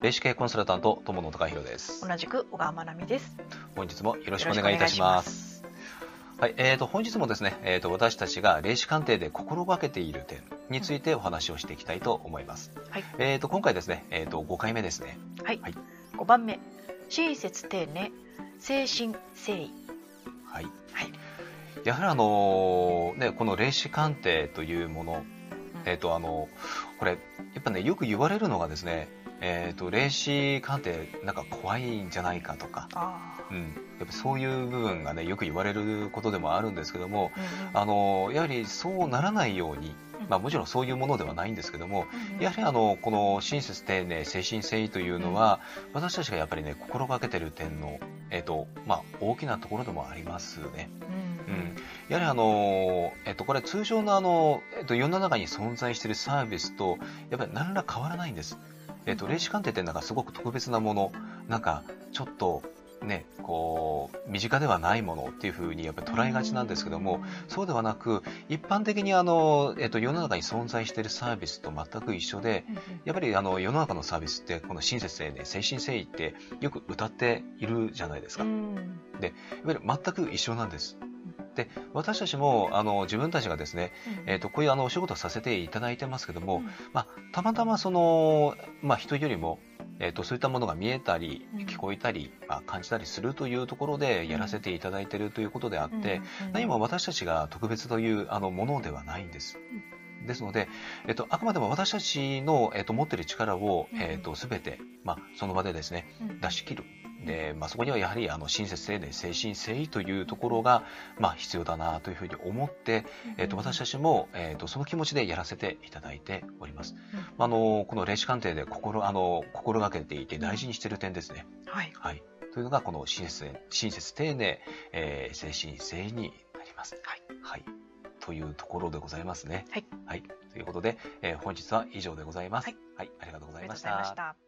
霊視系コンサルタント友野隆弘です。同じく小川真奈美です。本日もよろしくお願いいたします。はい、えーと本日もですね、えーと私たちが霊視鑑定で心がけている点についてお話をしていきたいと思います。はい。えーと今回ですね、えーと5回目ですね。はい。はい5番目、親切丁寧、誠心誠意。はい。はい。やはりあのねこの霊視鑑定というもの、えーとあのこれやっぱねよく言われるのがですね、えーと霊視鑑定なんか怖いんじゃないかとか。あうん、やっぱそういう部分がねよく言われることでもあるんですけどもあ。あのやはりそうならないように、うんまあ、もちろんそういうものではないんですけどもうんやはりあのこの親切丁寧誠心誠意というのは、私たちがやっぱりね心がけてる点の、えっとまあ、大きなところでもありますね。うんうん、やはりあの、えっと、これ通常のあの、えっと、世の中に存在しているサービスとやっぱり何ら変わらないんです。えっと、霊視鑑定ってなんかすごく特別なものなんかちょっとねこう身近ではないものっていうふうにやっぱり捉えがちなんですけども、そうではなく一般的にあの、えっと、世の中に存在しているサービスと全く一緒でやっぱりあの世の中のサービスってこの親切丁寧誠心誠意ってよく歌っているじゃないですか。うんやっぱり全く一緒なんです。で私たちもあの自分たちがですね、えー、とこういうあのお仕事をさせていただいてますけども、まあ、たまたまその、まあ、人よりも、えー、とそういったものが見えたりうん。聞こえたり、まあ、感じたりするというところでやらせていただいているということであって、何も私たちが特別というあのものではないんです。ですので、えっと、あくまでも私たちの、えっと、持っている力を、うん。えっと、全て、まあ、その場でですね、出し切る。で、まあ、そこにはやはりあの親切丁寧誠心誠意というところが、まあ、必要だなというふうに思って、えっと、私たちも、えっと、その気持ちでやらせていただいております。あのこの霊視鑑定で心あの心がけていて大事にしている点ですね。はい。はい、というのがこの親切親切丁寧、えー、誠心誠意になります。はい。はい。というところでございますね。はい。はい。ということで、えー本日は以上でございます。はい。はい。ありがとうございまし。た。